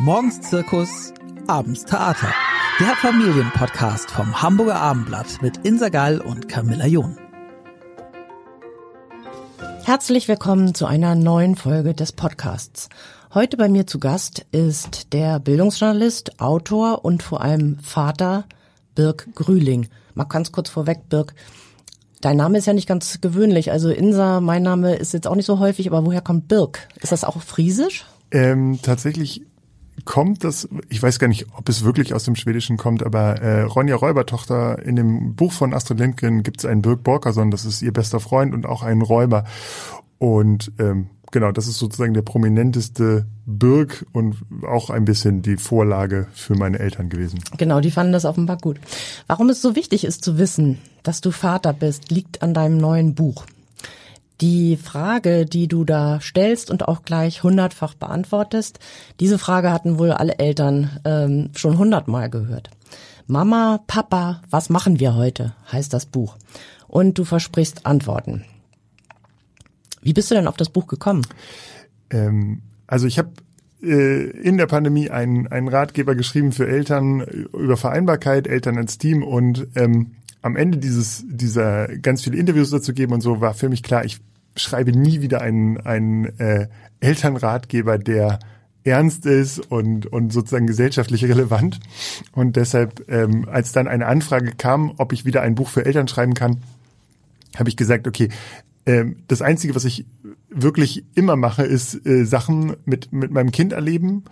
Morgens Zirkus, abends Theater. Der Familienpodcast vom Hamburger Abendblatt mit Insa Gall und Camilla John. Herzlich willkommen zu einer neuen Folge des Podcasts. Heute bei mir zu Gast ist der Bildungsjournalist, Autor und vor allem Vater Birk Grühling. Mal ganz kurz vorweg, Birk. Dein Name ist ja nicht ganz gewöhnlich. Also Insa, mein Name ist jetzt auch nicht so häufig, aber woher kommt Birk? Ist das auch friesisch? Ähm, tatsächlich kommt das, ich weiß gar nicht, ob es wirklich aus dem Schwedischen kommt, aber äh, Ronja Räubertochter, in dem Buch von Astrid Lindgren gibt es einen Birk Borkerson, das ist ihr bester Freund und auch einen Räuber. Und ähm, genau, das ist sozusagen der prominenteste Birk und auch ein bisschen die Vorlage für meine Eltern gewesen. Genau, die fanden das offenbar gut. Warum es so wichtig ist zu wissen, dass du Vater bist, liegt an deinem neuen Buch. Die Frage, die du da stellst und auch gleich hundertfach beantwortest, diese Frage hatten wohl alle Eltern ähm, schon hundertmal gehört. Mama, Papa, was machen wir heute? heißt das Buch. Und du versprichst Antworten. Wie bist du denn auf das Buch gekommen? Ähm, also ich habe äh, in der Pandemie einen, einen Ratgeber geschrieben für Eltern über Vereinbarkeit, Eltern als Team und ähm, am Ende dieses, dieser ganz viele Interviews dazu geben und so war für mich klar, ich schreibe nie wieder einen, einen äh, Elternratgeber, der ernst ist und, und sozusagen gesellschaftlich relevant. Und deshalb, ähm, als dann eine Anfrage kam, ob ich wieder ein Buch für Eltern schreiben kann, habe ich gesagt, okay, ähm, das Einzige, was ich wirklich immer mache, ist äh, Sachen mit, mit meinem Kind erleben.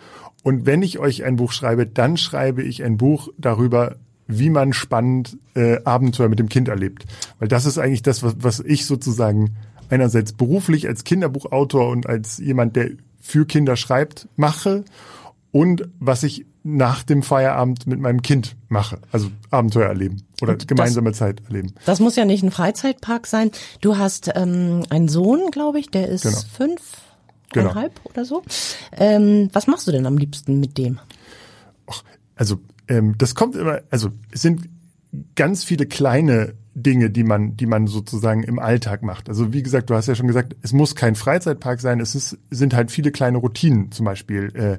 Und wenn ich euch ein Buch schreibe, dann schreibe ich ein Buch darüber, wie man spannend äh, Abenteuer mit dem Kind erlebt. Weil das ist eigentlich das, was, was ich sozusagen einerseits beruflich als Kinderbuchautor und als jemand, der für Kinder schreibt, mache und was ich nach dem Feierabend mit meinem Kind mache. Also Abenteuer erleben oder und gemeinsame das, Zeit erleben. Das muss ja nicht ein Freizeitpark sein. Du hast ähm, einen Sohn, glaube ich, der ist genau. fünf, genau. eineinhalb oder so. Ähm, was machst du denn am liebsten mit dem? Och, also ähm, das kommt immer, also es sind ganz viele kleine Dinge, die man, die man sozusagen im Alltag macht. Also wie gesagt, du hast ja schon gesagt, es muss kein Freizeitpark sein, es ist, sind halt viele kleine Routinen. Zum Beispiel äh,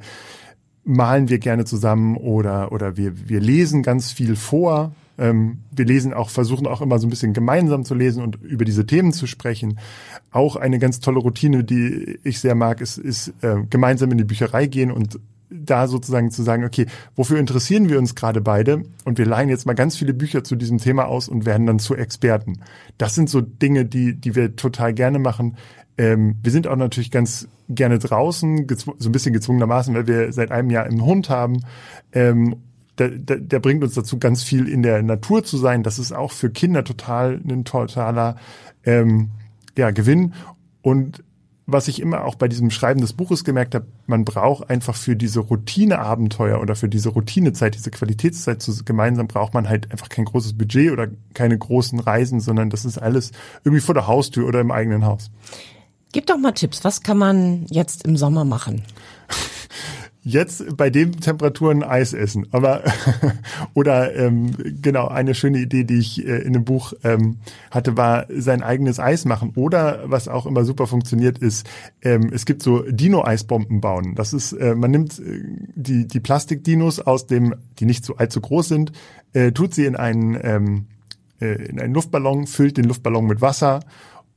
malen wir gerne zusammen oder oder wir wir lesen ganz viel vor. Ähm, wir lesen auch, versuchen auch immer so ein bisschen gemeinsam zu lesen und über diese Themen zu sprechen. Auch eine ganz tolle Routine, die ich sehr mag, ist, ist äh, gemeinsam in die Bücherei gehen und da sozusagen zu sagen, okay, wofür interessieren wir uns gerade beide? Und wir leihen jetzt mal ganz viele Bücher zu diesem Thema aus und werden dann zu Experten. Das sind so Dinge, die, die wir total gerne machen. Ähm, wir sind auch natürlich ganz gerne draußen, so ein bisschen gezwungenermaßen, weil wir seit einem Jahr einen Hund haben. Ähm, der, der, der bringt uns dazu, ganz viel in der Natur zu sein. Das ist auch für Kinder total ein totaler ähm, ja, Gewinn. Und was ich immer auch bei diesem Schreiben des Buches gemerkt habe, man braucht einfach für diese Routineabenteuer oder für diese Routinezeit, diese Qualitätszeit zu, gemeinsam braucht man halt einfach kein großes Budget oder keine großen Reisen, sondern das ist alles irgendwie vor der Haustür oder im eigenen Haus. Gib doch mal Tipps, was kann man jetzt im Sommer machen? jetzt bei den Temperaturen Eis essen. Aber oder ähm, genau eine schöne Idee, die ich äh, in dem Buch ähm, hatte, war sein eigenes Eis machen. Oder was auch immer super funktioniert, ist ähm, es gibt so Dino-Eisbomben bauen. Das ist äh, man nimmt äh, die die Plastikdinos aus dem, die nicht so allzu groß sind, äh, tut sie in einen ähm, äh, in einen Luftballon, füllt den Luftballon mit Wasser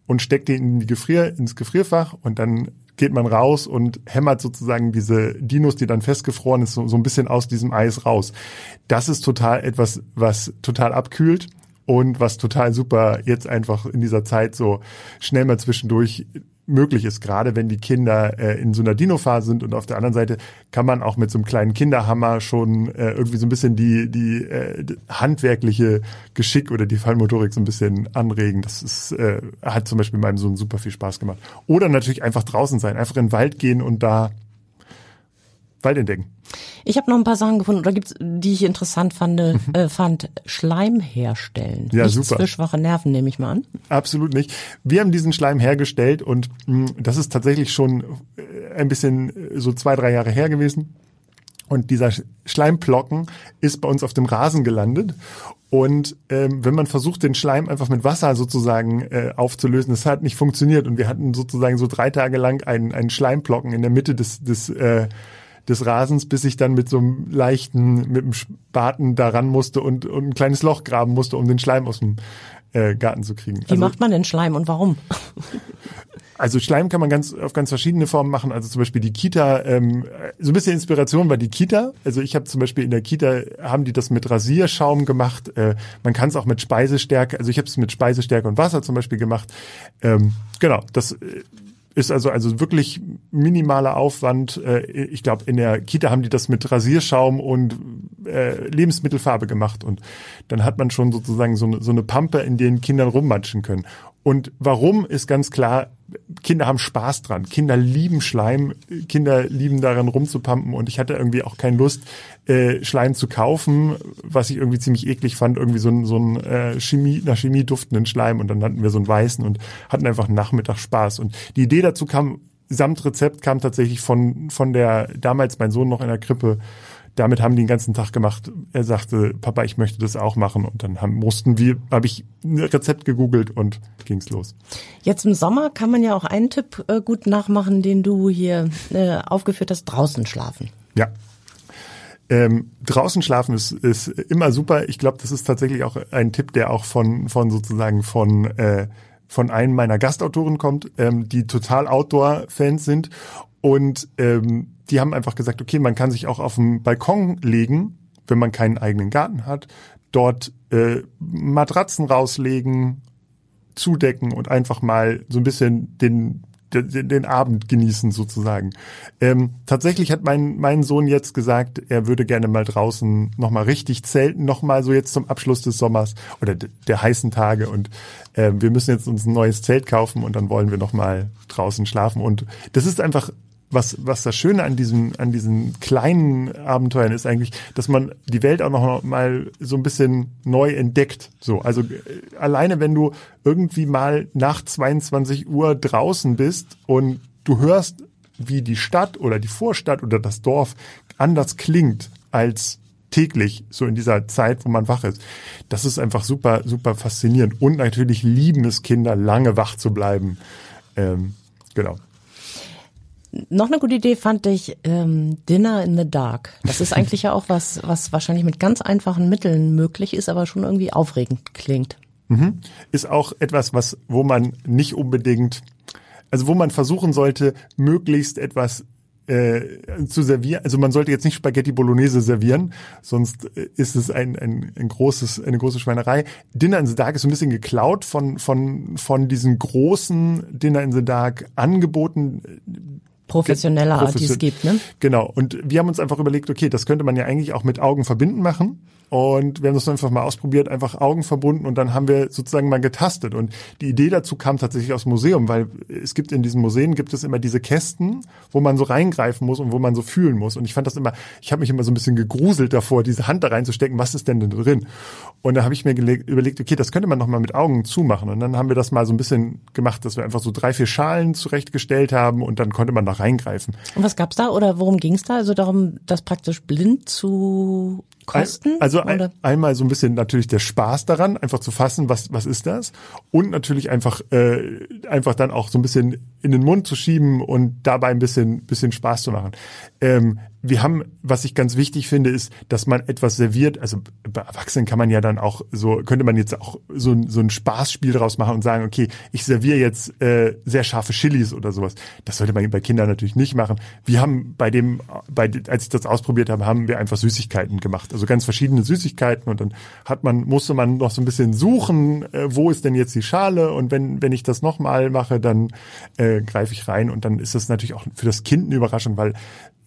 und steckt den in die Gefrier, ins Gefrierfach und dann geht man raus und hämmert sozusagen diese Dinos, die dann festgefroren ist, so, so ein bisschen aus diesem Eis raus. Das ist total etwas, was total abkühlt und was total super jetzt einfach in dieser Zeit so schnell mal zwischendurch möglich ist, gerade wenn die Kinder äh, in so einer Dino-Phase sind und auf der anderen Seite kann man auch mit so einem kleinen Kinderhammer schon äh, irgendwie so ein bisschen die, die äh, handwerkliche Geschick oder die Fallmotorik so ein bisschen anregen. Das ist, äh, hat zum Beispiel meinem Sohn super viel Spaß gemacht. Oder natürlich einfach draußen sein, einfach in den Wald gehen und da Wald entdecken. Ich habe noch ein paar Sachen gefunden, oder gibt's, die ich interessant fand, mhm. äh, fand Schleim herstellen. Ja, Nichts super. für schwache Nerven, nehme ich mal an. Absolut nicht. Wir haben diesen Schleim hergestellt und mh, mm, das ist tatsächlich schon äh, ein bisschen äh, so zwei, drei Jahre her gewesen. Und dieser Schleimplocken ist bei uns auf dem Rasen gelandet. Und ähm, wenn man versucht, den Schleim einfach mit Wasser sozusagen äh, aufzulösen, das hat nicht funktioniert. Und wir hatten sozusagen so drei Tage lang einen, einen Schleimplocken in der Mitte des, des äh, des Rasens, bis ich dann mit so einem leichten, mit dem Spaten daran musste und, und ein kleines Loch graben musste, um den Schleim aus dem äh, Garten zu kriegen. Wie also, macht man denn Schleim und warum? Also Schleim kann man ganz auf ganz verschiedene Formen machen. Also zum Beispiel die Kita, ähm, so ein bisschen Inspiration war die Kita. Also ich habe zum Beispiel in der Kita haben die das mit Rasierschaum gemacht. Äh, man kann es auch mit Speisestärke. Also ich habe es mit Speisestärke und Wasser zum Beispiel gemacht. Ähm, genau, das äh, ist also also wirklich minimaler Aufwand. Äh, ich glaube, in der Kita haben die das mit Rasierschaum und äh, Lebensmittelfarbe gemacht und dann hat man schon sozusagen so eine, so eine Pampe, in denen Kinder rummatschen können. Und warum ist ganz klar, Kinder haben Spaß dran. Kinder lieben Schleim, Kinder lieben daran rumzupumpen und ich hatte irgendwie auch keine Lust, äh, Schleim zu kaufen, was ich irgendwie ziemlich eklig fand, irgendwie so ein, so ein äh, Chemie, nach Chemie duftenden Schleim und dann hatten wir so einen weißen und hatten einfach Nachmittag Spaß. Und die Idee dazu kam, samt Rezept kam tatsächlich von, von der, damals mein Sohn noch in der Krippe, damit haben die den ganzen Tag gemacht. Er sagte, Papa, ich möchte das auch machen. Und dann haben, mussten wir, habe ich ein Rezept gegoogelt und ging's los. Jetzt im Sommer kann man ja auch einen Tipp äh, gut nachmachen, den du hier äh, aufgeführt hast, draußen schlafen. Ja. Ähm, draußen schlafen ist, ist immer super. Ich glaube, das ist tatsächlich auch ein Tipp, der auch von, von sozusagen von äh, von einem meiner Gastautoren kommt, ähm, die total Outdoor-Fans sind und ähm, die haben einfach gesagt, okay, man kann sich auch auf den Balkon legen, wenn man keinen eigenen Garten hat, dort äh, Matratzen rauslegen, zudecken und einfach mal so ein bisschen den den, den Abend genießen sozusagen. Ähm, tatsächlich hat mein mein Sohn jetzt gesagt, er würde gerne mal draußen noch mal richtig zelten, noch mal so jetzt zum Abschluss des Sommers oder der heißen Tage und äh, wir müssen jetzt uns ein neues Zelt kaufen und dann wollen wir noch mal draußen schlafen und das ist einfach was, was das Schöne an diesem, an diesen kleinen Abenteuern ist eigentlich, dass man die Welt auch noch mal so ein bisschen neu entdeckt. So, also äh, alleine wenn du irgendwie mal nach 22 Uhr draußen bist und du hörst, wie die Stadt oder die Vorstadt oder das Dorf anders klingt als täglich, so in dieser Zeit, wo man wach ist. Das ist einfach super, super faszinierend. Und natürlich lieben es Kinder, lange wach zu bleiben. Ähm, genau. Noch eine gute Idee fand ich ähm, Dinner in the Dark. Das ist eigentlich ja auch was, was wahrscheinlich mit ganz einfachen Mitteln möglich ist, aber schon irgendwie aufregend klingt. Mhm. Ist auch etwas, was, wo man nicht unbedingt, also wo man versuchen sollte, möglichst etwas äh, zu servieren. Also man sollte jetzt nicht Spaghetti Bolognese servieren, sonst äh, ist es ein, ein, ein großes, eine große Schweinerei. Dinner in the Dark ist so ein bisschen geklaut von, von, von diesen großen Dinner in the Dark Angeboten, professioneller Art, die es gibt. Ne? Genau. Und wir haben uns einfach überlegt, okay, das könnte man ja eigentlich auch mit Augen verbinden machen. Und wir haben das einfach mal ausprobiert, einfach Augen verbunden und dann haben wir sozusagen mal getastet. Und die Idee dazu kam tatsächlich aus dem Museum, weil es gibt in diesen Museen gibt es immer diese Kästen, wo man so reingreifen muss und wo man so fühlen muss. Und ich fand das immer, ich habe mich immer so ein bisschen gegruselt davor, diese Hand da reinzustecken, was ist denn denn drin? Und da habe ich mir überlegt, okay, das könnte man noch mal mit Augen zumachen. Und dann haben wir das mal so ein bisschen gemacht, dass wir einfach so drei, vier Schalen zurechtgestellt haben und dann konnte man da reingreifen. Und was gab's da oder worum ging's da? Also darum, das praktisch blind zu kosten? Also ein, einmal so ein bisschen natürlich der Spaß daran, einfach zu fassen, was was ist das, und natürlich einfach äh, einfach dann auch so ein bisschen in den Mund zu schieben und dabei ein bisschen bisschen Spaß zu machen. Ähm, wir haben, was ich ganz wichtig finde, ist, dass man etwas serviert. Also bei Erwachsenen kann man ja dann auch so, könnte man jetzt auch so, so ein Spaßspiel daraus machen und sagen, okay, ich serviere jetzt äh, sehr scharfe Chilis oder sowas. Das sollte man bei Kindern natürlich nicht machen. Wir haben bei dem, bei, als ich das ausprobiert habe, haben wir einfach Süßigkeiten gemacht. Also ganz verschiedene Süßigkeiten und dann hat man, musste man noch so ein bisschen suchen, äh, wo ist denn jetzt die Schale und wenn, wenn ich das nochmal mache, dann äh, greife ich rein und dann ist das natürlich auch für das Kind eine Überraschung, weil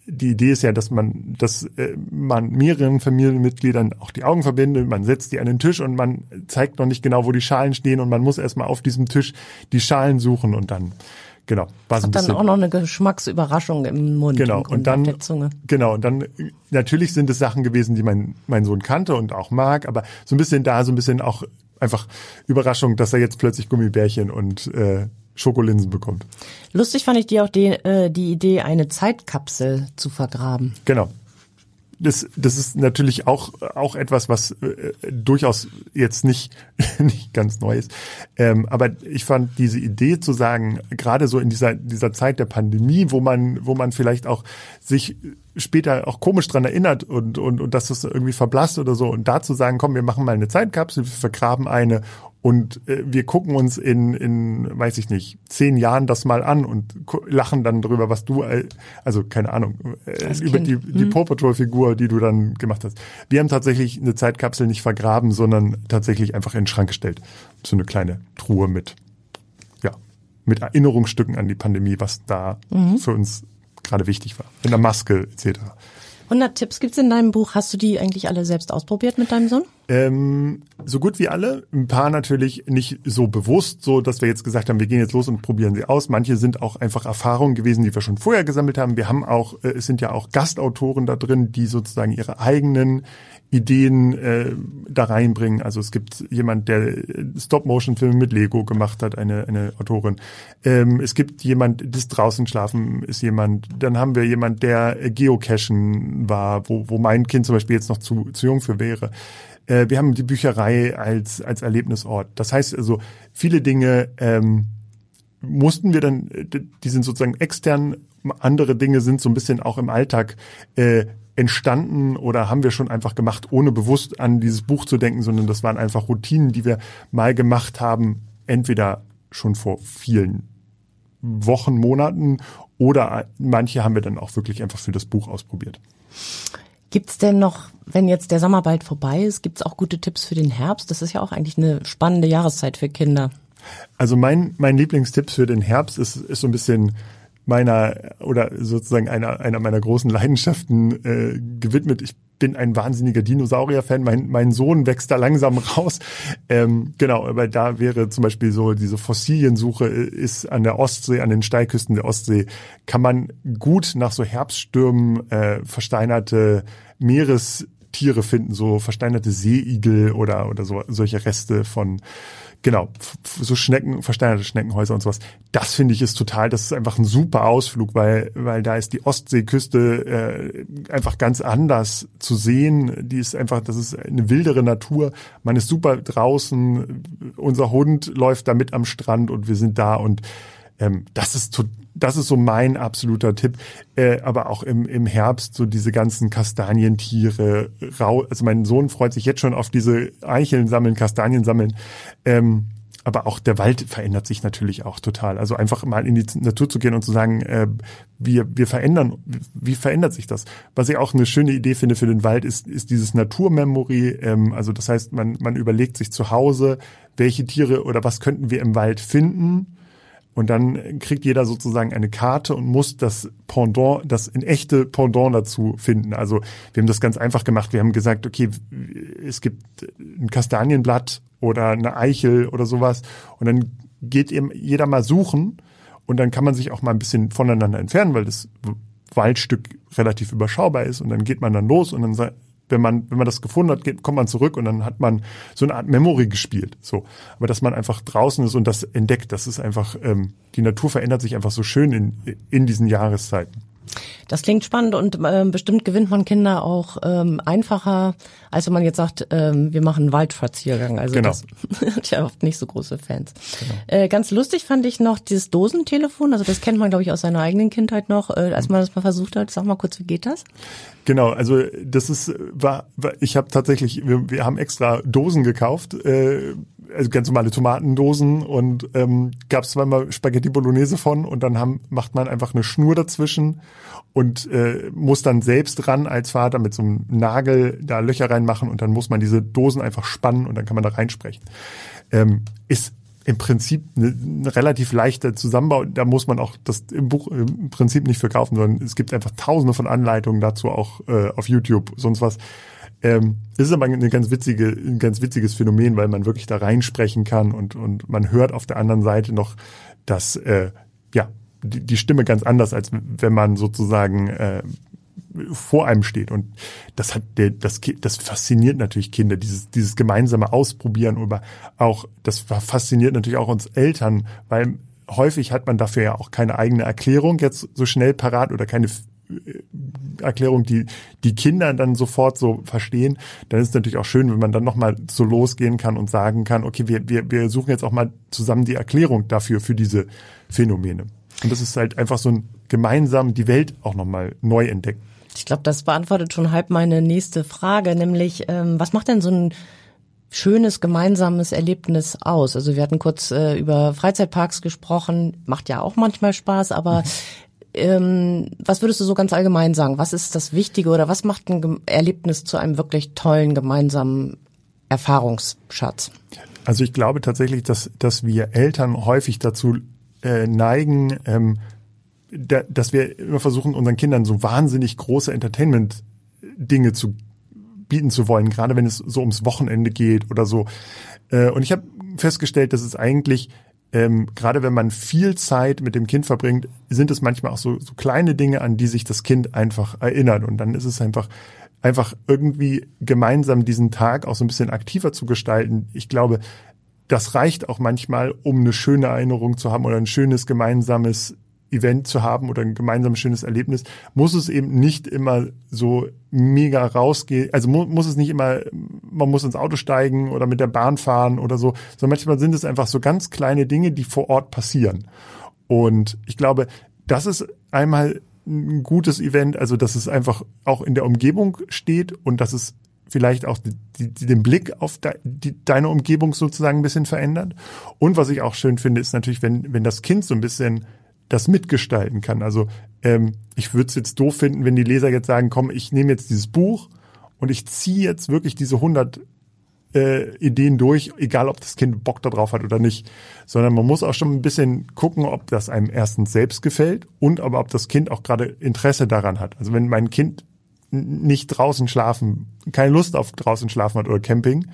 die Idee ist ja, dass man, dass äh, man mehreren Familienmitgliedern auch die Augen verbindet, man setzt die an den Tisch und man zeigt noch nicht genau, wo die Schalen stehen und man muss erstmal auf diesem Tisch die Schalen suchen und dann genau war so bisschen, dann auch noch eine Geschmacksüberraschung im Mund genau und, und dann genau und dann natürlich sind es Sachen gewesen, die mein mein Sohn kannte und auch mag, aber so ein bisschen da so ein bisschen auch einfach Überraschung, dass er jetzt plötzlich Gummibärchen und äh, Schokolinsen bekommt. Lustig fand ich dir auch die, äh, die Idee, eine Zeitkapsel zu vergraben. Genau. das, das ist natürlich auch, auch etwas, was äh, durchaus jetzt nicht, nicht ganz neu ist. Ähm, aber ich fand diese Idee zu sagen, gerade so in dieser, dieser Zeit der Pandemie, wo man, wo man vielleicht auch sich später auch komisch dran erinnert und, und, und dass das irgendwie verblasst oder so und da zu sagen, komm, wir machen mal eine Zeitkapsel, wir vergraben eine und äh, wir gucken uns in, in, weiß ich nicht, zehn Jahren das mal an und lachen dann darüber, was du, äh, also keine Ahnung, äh, über die, die hm. Paw Patrol-Figur, die du dann gemacht hast. Wir haben tatsächlich eine Zeitkapsel nicht vergraben, sondern tatsächlich einfach in den Schrank gestellt. So eine kleine Truhe mit, ja, mit Erinnerungsstücken an die Pandemie, was da mhm. für uns gerade wichtig war. In der Maske etc. 100 Tipps gibt's in deinem Buch. Hast du die eigentlich alle selbst ausprobiert mit deinem Sohn? Ähm, so gut wie alle. Ein paar natürlich nicht so bewusst, so dass wir jetzt gesagt haben, wir gehen jetzt los und probieren sie aus. Manche sind auch einfach Erfahrungen gewesen, die wir schon vorher gesammelt haben. Wir haben auch, äh, es sind ja auch Gastautoren da drin, die sozusagen ihre eigenen Ideen äh, da reinbringen. Also es gibt jemand, der Stop-Motion-Filme mit Lego gemacht hat, eine, eine Autorin. Ähm, es gibt jemand, das draußen schlafen ist jemand. Dann haben wir jemand, der Geocachen war, wo, wo mein Kind zum Beispiel jetzt noch zu, zu jung für wäre. Äh, wir haben die Bücherei als, als Erlebnisort. Das heißt also, viele Dinge ähm, mussten wir dann, die sind sozusagen extern, andere Dinge sind so ein bisschen auch im Alltag äh, entstanden oder haben wir schon einfach gemacht, ohne bewusst an dieses Buch zu denken, sondern das waren einfach Routinen, die wir mal gemacht haben, entweder schon vor vielen Wochen, Monaten oder manche haben wir dann auch wirklich einfach für das Buch ausprobiert. Gibt's denn noch, wenn jetzt der Sommer bald vorbei ist, gibt's auch gute Tipps für den Herbst? Das ist ja auch eigentlich eine spannende Jahreszeit für Kinder. Also mein, mein Lieblingstipp für den Herbst ist, ist so ein bisschen meiner oder sozusagen einer, einer meiner großen Leidenschaften äh, gewidmet. Ich bin ein wahnsinniger Dinosaurier-Fan. Mein, mein Sohn wächst da langsam raus. Ähm, genau, aber da wäre zum Beispiel so diese Fossiliensuche äh, ist an der Ostsee, an den Steilküsten der Ostsee, kann man gut nach so Herbststürmen äh, versteinerte Meerestiere finden, so versteinerte Seeigel oder, oder so, solche Reste von Genau, so Schnecken, versteinerte Schneckenhäuser und sowas. Das finde ich ist total, das ist einfach ein super Ausflug, weil, weil da ist die Ostseeküste äh, einfach ganz anders zu sehen. Die ist einfach, das ist eine wildere Natur. Man ist super draußen. Unser Hund läuft da mit am Strand und wir sind da und ähm, das ist das ist so mein absoluter Tipp. Äh, aber auch im, im Herbst so diese ganzen Kastanientiere. Rau also mein Sohn freut sich jetzt schon auf diese Eicheln sammeln, Kastanien sammeln. Ähm, aber auch der Wald verändert sich natürlich auch total. Also einfach mal in die Natur zu gehen und zu sagen, äh, wir, wir verändern, wie verändert sich das? Was ich auch eine schöne Idee finde für den Wald, ist, ist dieses Naturmemory. Ähm, also das heißt, man, man überlegt sich zu Hause, welche Tiere oder was könnten wir im Wald finden und dann kriegt jeder sozusagen eine Karte und muss das Pendant, das in echte Pendant dazu finden. Also wir haben das ganz einfach gemacht. Wir haben gesagt, okay, es gibt ein Kastanienblatt oder eine Eichel oder sowas. Und dann geht eben jeder mal suchen und dann kann man sich auch mal ein bisschen voneinander entfernen, weil das Waldstück relativ überschaubar ist. Und dann geht man dann los und dann wenn man, wenn man das gefunden hat, geht, kommt man zurück und dann hat man so eine Art Memory gespielt. So. Aber dass man einfach draußen ist und das entdeckt, das ist einfach, ähm, die Natur verändert sich einfach so schön in, in diesen Jahreszeiten. Das klingt spannend und äh, bestimmt gewinnt man Kinder auch ähm, einfacher, als wenn man jetzt sagt, ähm, wir machen einen Waldspaziergang. Also genau. das hat ja oft nicht so große Fans. Genau. Äh, ganz lustig fand ich noch dieses Dosentelefon. Also das kennt man, glaube ich, aus seiner eigenen Kindheit noch, äh, als man das mal versucht hat. Sag mal kurz, wie geht das? Genau, also das ist war, war ich habe tatsächlich, wir, wir haben extra Dosen gekauft. Äh, also ganz normale Tomatendosen und ähm, gab es zweimal Spaghetti Bolognese von und dann haben, macht man einfach eine Schnur dazwischen und äh, muss dann selbst ran als Vater mit so einem Nagel da Löcher reinmachen und dann muss man diese Dosen einfach spannen und dann kann man da reinsprechen. Ähm, ist im Prinzip eine, eine relativ leichte Zusammenbau. Da muss man auch das im Buch im Prinzip nicht verkaufen, sondern es gibt einfach tausende von Anleitungen dazu auch äh, auf YouTube, sonst was. Ähm, es ist aber eine ganz witzige, ein ganz witziges Phänomen, weil man wirklich da reinsprechen kann und, und man hört auf der anderen Seite noch, dass äh, ja die, die Stimme ganz anders, als wenn man sozusagen äh, vor einem steht. Und das hat das, das fasziniert natürlich Kinder, dieses, dieses gemeinsame Ausprobieren, aber auch, das fasziniert natürlich auch uns Eltern, weil häufig hat man dafür ja auch keine eigene Erklärung jetzt so schnell parat oder keine Rezepterklärung, die die Kinder dann sofort so verstehen, dann ist es natürlich auch schön, wenn man dann nochmal so losgehen kann und sagen kann, okay, wir, wir, wir suchen jetzt auch mal zusammen die Erklärung dafür, für diese Phänomene. Und das ist halt einfach so ein gemeinsam die Welt auch nochmal neu entdecken. Ich glaube, das beantwortet schon halb meine nächste Frage, nämlich ähm, was macht denn so ein schönes gemeinsames Erlebnis aus? Also wir hatten kurz äh, über Freizeitparks gesprochen, macht ja auch manchmal Spaß, aber ähm, was würdest du so ganz allgemein sagen? Was ist das Wichtige oder was macht ein Erlebnis zu einem wirklich tollen gemeinsamen Erfahrungsschatz? Also ich glaube tatsächlich, dass, dass wir Eltern häufig dazu äh, neigen, ähm, da, dass wir immer versuchen, unseren Kindern so wahnsinnig große Entertainment-Dinge zu bieten zu wollen, gerade wenn es so ums Wochenende geht oder so. Äh, und ich habe festgestellt, dass es eigentlich ähm, gerade wenn man viel Zeit mit dem Kind verbringt, sind es manchmal auch so, so kleine Dinge, an die sich das Kind einfach erinnert. Und dann ist es einfach einfach irgendwie gemeinsam diesen Tag auch so ein bisschen aktiver zu gestalten. Ich glaube, das reicht auch manchmal, um eine schöne Erinnerung zu haben oder ein schönes gemeinsames Event zu haben oder ein gemeinsames schönes Erlebnis, muss es eben nicht immer so mega rausgehen. Also mu muss es nicht immer, man muss ins Auto steigen oder mit der Bahn fahren oder so, sondern manchmal sind es einfach so ganz kleine Dinge, die vor Ort passieren. Und ich glaube, das ist einmal ein gutes Event, also dass es einfach auch in der Umgebung steht und dass es vielleicht auch die, die, den Blick auf de, die, deine Umgebung sozusagen ein bisschen verändert. Und was ich auch schön finde, ist natürlich, wenn, wenn das Kind so ein bisschen das mitgestalten kann. Also ähm, ich würde es jetzt doof finden, wenn die Leser jetzt sagen, komm, ich nehme jetzt dieses Buch und ich ziehe jetzt wirklich diese 100 äh, Ideen durch, egal ob das Kind Bock darauf hat oder nicht, sondern man muss auch schon ein bisschen gucken, ob das einem erstens selbst gefällt und aber ob das Kind auch gerade Interesse daran hat. Also wenn mein Kind nicht draußen schlafen, keine Lust auf draußen schlafen hat oder Camping,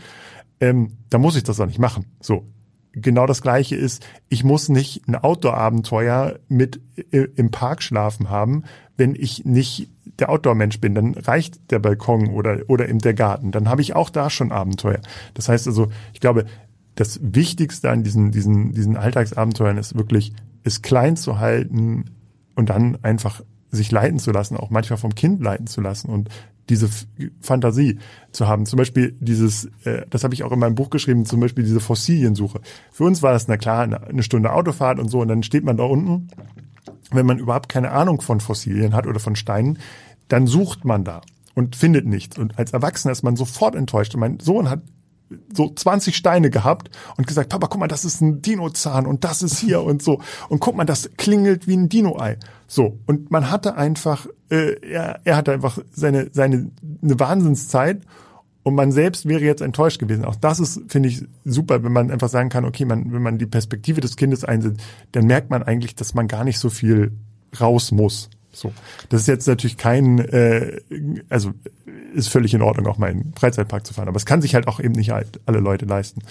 ähm, dann muss ich das auch nicht machen. So, genau das Gleiche ist, ich muss nicht ein Outdoor-Abenteuer mit im Park schlafen haben, wenn ich nicht der Outdoor-Mensch bin. Dann reicht der Balkon oder, oder eben der Garten. Dann habe ich auch da schon Abenteuer. Das heißt also, ich glaube, das Wichtigste an diesen, diesen, diesen Alltagsabenteuern ist wirklich, es klein zu halten und dann einfach sich leiten zu lassen, auch manchmal vom Kind leiten zu lassen und diese Fantasie zu haben. Zum Beispiel dieses, äh, das habe ich auch in meinem Buch geschrieben, zum Beispiel diese Fossiliensuche. Für uns war das, na klar, eine Stunde Autofahrt und so und dann steht man da unten. Wenn man überhaupt keine Ahnung von Fossilien hat oder von Steinen, dann sucht man da und findet nichts. Und als Erwachsener ist man sofort enttäuscht. Und mein Sohn hat so 20 Steine gehabt und gesagt, Papa, guck mal, das ist ein Dinozahn und das ist hier und so. Und guck mal, das klingelt wie ein Dino-Ei. So. Und man hatte einfach, äh, er, er hatte einfach seine, seine, eine Wahnsinnszeit und man selbst wäre jetzt enttäuscht gewesen. Auch das ist, finde ich, super, wenn man einfach sagen kann, okay, man, wenn man die Perspektive des Kindes einsetzt, dann merkt man eigentlich, dass man gar nicht so viel raus muss. So, das ist jetzt natürlich kein, äh, also ist völlig in Ordnung, auch mal in den Freizeitpark zu fahren, aber es kann sich halt auch eben nicht alle Leute leisten.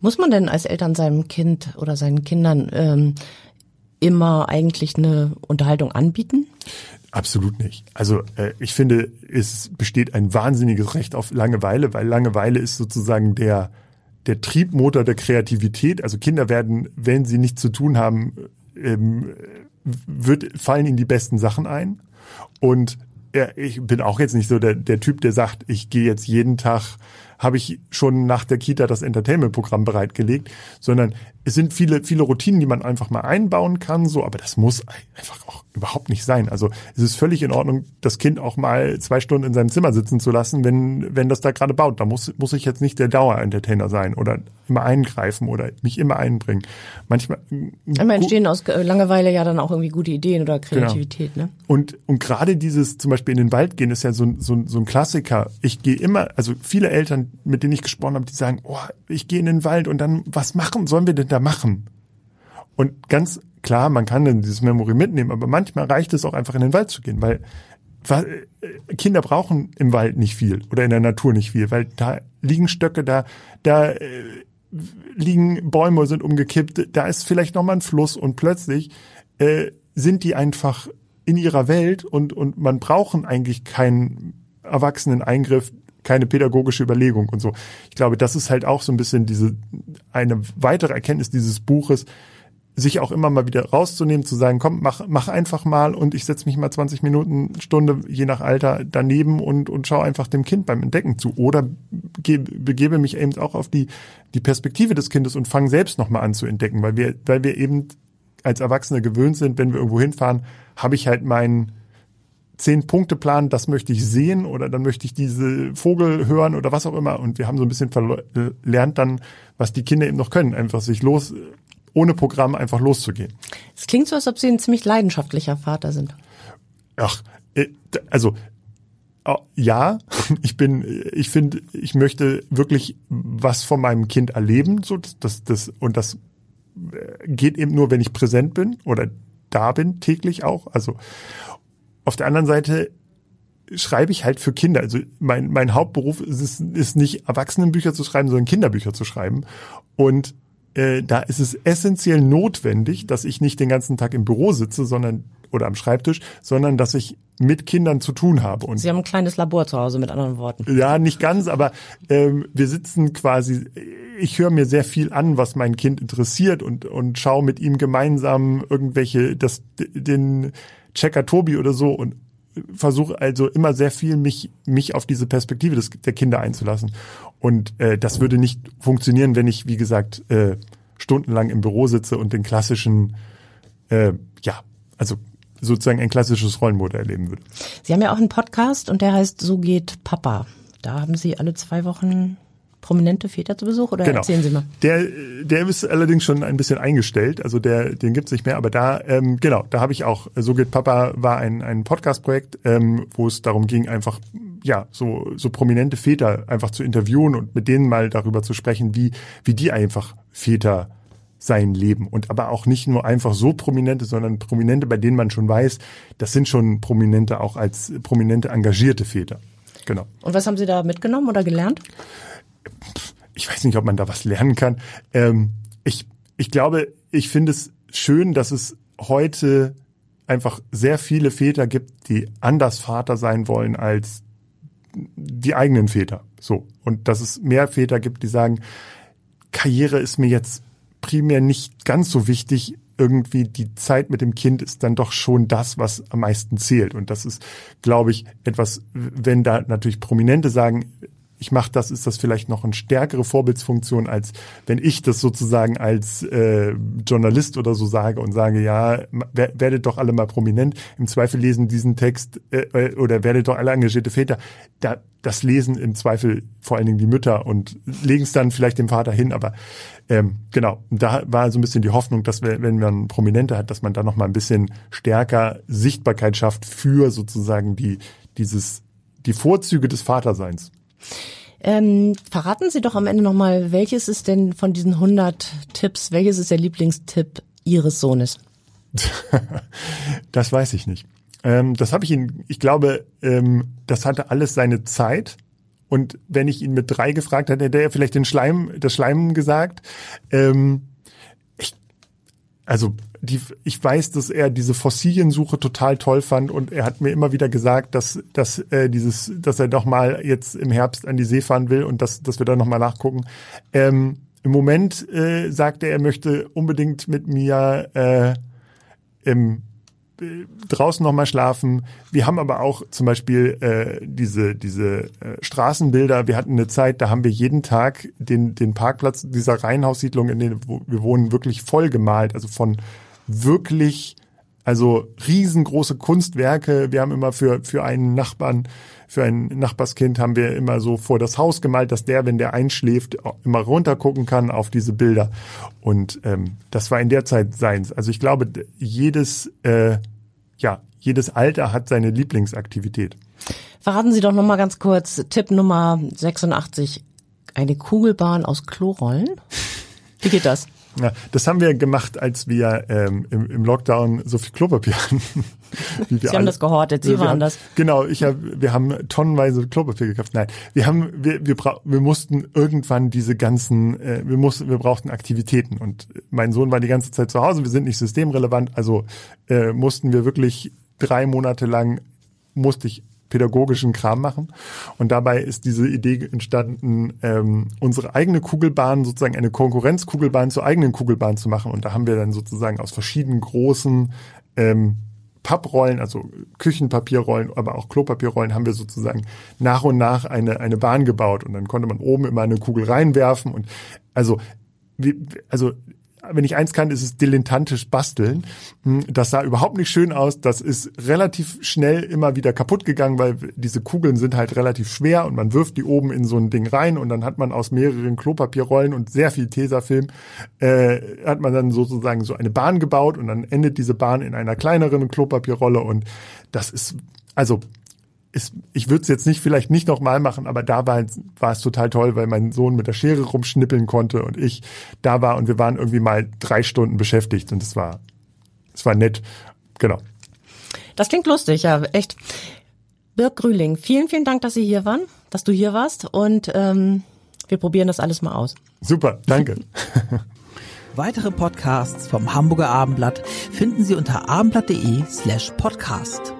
Muss man denn als Eltern seinem Kind oder seinen Kindern ähm, immer eigentlich eine Unterhaltung anbieten? Absolut nicht. Also äh, ich finde, es besteht ein wahnsinniges Recht auf Langeweile, weil Langeweile ist sozusagen der der Triebmotor der Kreativität. Also Kinder werden, wenn sie nichts zu tun haben, ähm, wird, fallen ihnen die besten Sachen ein. Und ja, ich bin auch jetzt nicht so der, der Typ, der sagt, ich gehe jetzt jeden Tag, habe ich schon nach der Kita das Entertainment-Programm bereitgelegt, sondern es sind viele, viele Routinen, die man einfach mal einbauen kann, so, aber das muss einfach auch überhaupt nicht sein. Also es ist völlig in Ordnung, das Kind auch mal zwei Stunden in seinem Zimmer sitzen zu lassen, wenn, wenn das da gerade baut. Da muss, muss ich jetzt nicht der Dauer-Entertainer sein oder immer eingreifen oder mich immer einbringen. Manchmal. Einmal entstehen aus Langeweile ja dann auch irgendwie gute Ideen oder genau. Kreativität, genau. ne? Und, und gerade dieses zum Beispiel in den Wald gehen ist ja so, so, so ein Klassiker. Ich gehe immer, also viele Eltern, mit denen ich gesprochen habe, die sagen, oh, ich gehe in den Wald und dann, was machen sollen wir denn da machen? Und ganz klar, man kann dann dieses Memory mitnehmen, aber manchmal reicht es auch einfach in den Wald zu gehen, weil äh, Kinder brauchen im Wald nicht viel oder in der Natur nicht viel, weil da liegen Stöcke, da, da äh, liegen Bäume, sind umgekippt, da ist vielleicht nochmal ein Fluss und plötzlich äh, sind die einfach in ihrer Welt und, und man brauchen eigentlich keinen erwachsenen Eingriff, keine pädagogische Überlegung und so. Ich glaube, das ist halt auch so ein bisschen diese, eine weitere Erkenntnis dieses Buches. sich auch immer mal wieder rauszunehmen, zu sagen, komm, mach, mach einfach mal und ich setze mich mal 20 Minuten, Stunde, je nach Alter, daneben und, und schaue einfach dem Kind beim Entdecken zu. Oder begebe mich eben auch auf die, die Perspektive des Kindes und fange selbst nochmal an zu entdecken, weil wir, weil wir eben als Erwachsene gewöhnt sind, wenn wir irgendwo hinfahren, habe ich halt meinen Zehn-Punkte-Plan, das möchte ich sehen oder dann möchte ich diese Vogel hören oder was auch immer. Und wir haben so ein bisschen verlernt dann, was die Kinder eben noch können, einfach sich los, ohne Programm einfach loszugehen. Es klingt so, als ob Sie ein ziemlich leidenschaftlicher Vater sind. Ach, äh, also ja, ich bin, ich finde, ich möchte wirklich was von meinem Kind erleben, so das, das, das und das äh, geht eben nur, wenn ich präsent bin oder da bin täglich auch. Also auf der anderen Seite schreibe ich halt für Kinder. Also mein, mein Hauptberuf ist, ist nicht Erwachsenenbücher zu schreiben, sondern Kinderbücher zu schreiben. Und äh, da ist es essentiell notwendig, dass ich nicht den ganzen Tag im Büro sitze, sondern oder am Schreibtisch, sondern dass ich mit Kindern zu tun habe. Und Sie haben ein kleines Labor zu Hause, mit anderen Worten. Ja, nicht ganz, aber ähm, wir sitzen quasi, ich höre mir sehr viel an, was mein Kind interessiert und, und schaue mit ihm gemeinsam irgendwelche, das, den Checker Tobi oder so und versuche also immer sehr viel mich mich auf diese Perspektive des, der Kinder einzulassen und äh, das würde nicht funktionieren, wenn ich wie gesagt äh, stundenlang im Büro sitze und den klassischen äh, ja also sozusagen ein klassisches Rollenmodell erleben würde. Sie haben ja auch einen Podcast und der heißt So geht Papa. Da haben Sie alle zwei Wochen prominente Väter zu Besuch oder genau. erzählen Sie mal? Der, der ist allerdings schon ein bisschen eingestellt, also der, den gibt's nicht mehr, aber da, ähm, genau, da habe ich auch, so geht Papa war ein, ein Podcast-Projekt, ähm, wo es darum ging, einfach ja, so, so prominente Väter einfach zu interviewen und mit denen mal darüber zu sprechen, wie, wie die einfach Väter sein Leben und aber auch nicht nur einfach so prominente, sondern prominente, bei denen man schon weiß, das sind schon prominente auch als prominente engagierte Väter. Genau. Und was haben Sie da mitgenommen oder gelernt? Ich weiß nicht, ob man da was lernen kann. Ähm, ich, ich glaube, ich finde es schön, dass es heute einfach sehr viele Väter gibt, die anders Vater sein wollen als die eigenen Väter. So. Und dass es mehr Väter gibt, die sagen, Karriere ist mir jetzt primär nicht ganz so wichtig. Irgendwie die Zeit mit dem Kind ist dann doch schon das, was am meisten zählt. Und das ist, glaube ich, etwas, wenn da natürlich Prominente sagen, ich mache das, ist das vielleicht noch eine stärkere Vorbildsfunktion, als wenn ich das sozusagen als äh, Journalist oder so sage und sage, ja, werdet doch alle mal prominent, im Zweifel lesen diesen Text äh, äh, oder werdet doch alle engagierte Väter. Da, das lesen im Zweifel vor allen Dingen die Mütter und legen es dann vielleicht dem Vater hin, aber ähm, genau, da war so ein bisschen die Hoffnung, dass wir, wenn man Prominente hat, dass man da noch mal ein bisschen stärker Sichtbarkeit schafft für sozusagen die dieses die Vorzüge des Vaterseins. Ähm, verraten Sie doch am Ende nochmal, welches ist denn von diesen 100 Tipps, welches ist der Lieblingstipp Ihres Sohnes? das weiß ich nicht. Ähm, das habe ich ihn, ich glaube, ähm, das hatte alles seine Zeit. Und wenn ich ihn mit drei gefragt hätte, hätte er vielleicht den Schleim, das Schleim gesagt. Ähm, ich, also die, ich weiß, dass er diese Fossiliensuche total toll fand und er hat mir immer wieder gesagt, dass, dass äh, dieses, dass er doch mal jetzt im Herbst an die See fahren will und dass, dass wir da noch mal nachgucken. Ähm, Im Moment äh, sagt er, er möchte unbedingt mit mir äh, im draußen noch mal schlafen. Wir haben aber auch zum Beispiel äh, diese diese äh, Straßenbilder. Wir hatten eine Zeit, da haben wir jeden Tag den den Parkplatz dieser Reihenhaussiedlung, in der wir wohnen, wirklich voll gemalt. Also von wirklich, also riesengroße Kunstwerke. Wir haben immer für, für einen Nachbarn, für ein Nachbarskind haben wir immer so vor das Haus gemalt, dass der, wenn der einschläft, immer runtergucken kann auf diese Bilder. Und ähm, das war in der Zeit seins. Also ich glaube, jedes, äh, ja, jedes Alter hat seine Lieblingsaktivität. Verraten Sie doch noch mal ganz kurz Tipp Nummer 86. Eine Kugelbahn aus Klorollen? Wie geht das? Ja, das haben wir gemacht, als wir ähm, im, im Lockdown so viel Klopapier hatten. Wie wir Sie alle, haben das gehortet, Sie waren haben, das. Genau, ich hab, wir haben tonnenweise Klopapier gekauft. Nein, wir haben, wir, wir, wir mussten irgendwann diese ganzen, äh, wir mussten, wir brauchten Aktivitäten und mein Sohn war die ganze Zeit zu Hause. Wir sind nicht systemrelevant, also äh, mussten wir wirklich drei Monate lang musste ich pädagogischen Kram machen. Und dabei ist diese Idee entstanden, ähm, unsere eigene Kugelbahn, sozusagen eine Konkurrenzkugelbahn zur eigenen Kugelbahn zu machen. Und da haben wir dann sozusagen aus verschiedenen großen ähm, Papprollen, also Küchenpapierrollen, aber auch Klopapierrollen, haben wir sozusagen nach und nach eine, eine Bahn gebaut. Und dann konnte man oben immer eine Kugel reinwerfen. Und also, wie, also wenn ich eins kann, ist es dilettantisch basteln. Hm, das sah überhaupt nicht schön aus. Das ist relativ schnell immer wieder kaputt gegangen, weil diese Kugeln sind halt relativ schwer und man wirft die oben in so ein Ding rein und dann hat man aus mehreren Klopapierrollen und sehr viel Tesafilm äh, hat man dann sozusagen so eine Bahn gebaut und dann endet diese Bahn in einer kleineren Klopapierrolle und das ist also ist, ich würde es jetzt nicht vielleicht nicht nochmal machen, aber da war, war es total toll, weil mein Sohn mit der Schere rumschnippeln konnte und ich da war und wir waren irgendwie mal drei Stunden beschäftigt und es war, es war nett. Genau. Das klingt lustig, ja, echt. Birk Grüling, vielen, vielen Dank, dass Sie hier waren, dass du hier warst und ähm, wir probieren das alles mal aus. Super, danke. Weitere Podcasts vom Hamburger Abendblatt finden Sie unter abendblatt.de slash podcast.